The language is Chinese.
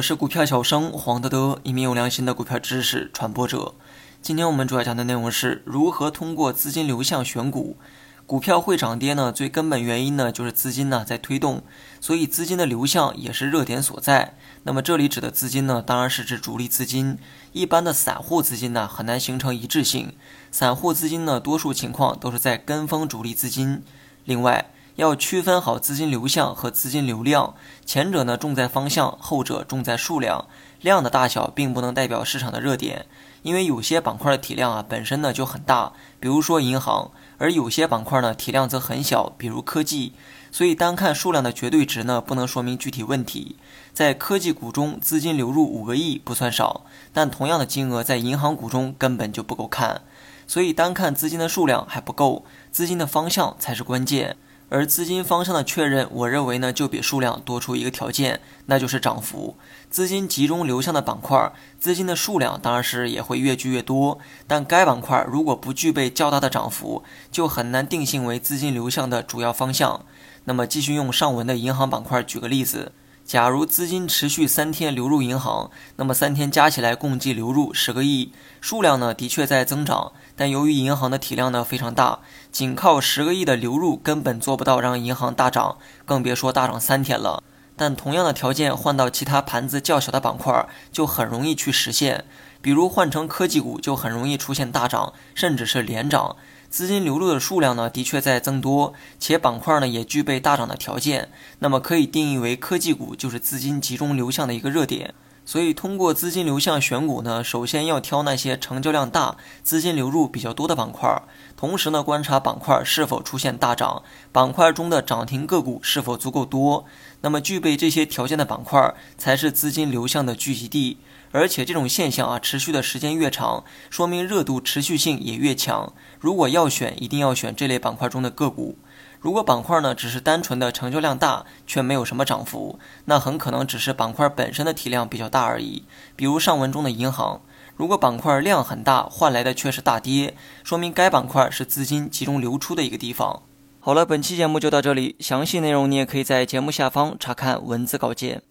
我是股票小生黄德德，一名有良心的股票知识传播者。今天我们主要讲的内容是如何通过资金流向选股。股票会涨跌呢，最根本原因呢就是资金呢在推动，所以资金的流向也是热点所在。那么这里指的资金呢，当然是指主力资金。一般的散户资金呢很难形成一致性，散户资金呢多数情况都是在跟风主力资金。另外，要区分好资金流向和资金流量，前者呢重在方向，后者重在数量。量的大小并不能代表市场的热点，因为有些板块的体量啊本身呢就很大，比如说银行。而有些板块呢体量则很小，比如科技，所以单看数量的绝对值呢不能说明具体问题。在科技股中，资金流入五个亿不算少，但同样的金额在银行股中根本就不够看，所以单看资金的数量还不够，资金的方向才是关键。而资金方向的确认，我认为呢，就比数量多出一个条件，那就是涨幅。资金集中流向的板块，资金的数量当然是也会越聚越多，但该板块如果不具备较大的涨幅，就很难定性为资金流向的主要方向。那么，继续用上文的银行板块举个例子。假如资金持续三天流入银行，那么三天加起来共计流入十个亿，数量呢的确在增长，但由于银行的体量呢非常大，仅靠十个亿的流入根本做不到让银行大涨，更别说大涨三天了。但同样的条件换到其他盘子较小的板块，就很容易去实现，比如换成科技股，就很容易出现大涨，甚至是连涨。资金流入的数量呢，的确在增多，且板块呢也具备大涨的条件，那么可以定义为科技股就是资金集中流向的一个热点。所以通过资金流向选股呢，首先要挑那些成交量大、资金流入比较多的板块，同时呢观察板块是否出现大涨，板块中的涨停个股是否足够多。那么具备这些条件的板块才是资金流向的聚集地。而且这种现象啊，持续的时间越长，说明热度持续性也越强。如果要选，一定要选这类板块中的个股。如果板块呢只是单纯的成交量大，却没有什么涨幅，那很可能只是板块本身的体量比较大而已。比如上文中的银行，如果板块量很大，换来的却是大跌，说明该板块是资金集中流出的一个地方。好了，本期节目就到这里，详细内容你也可以在节目下方查看文字稿件。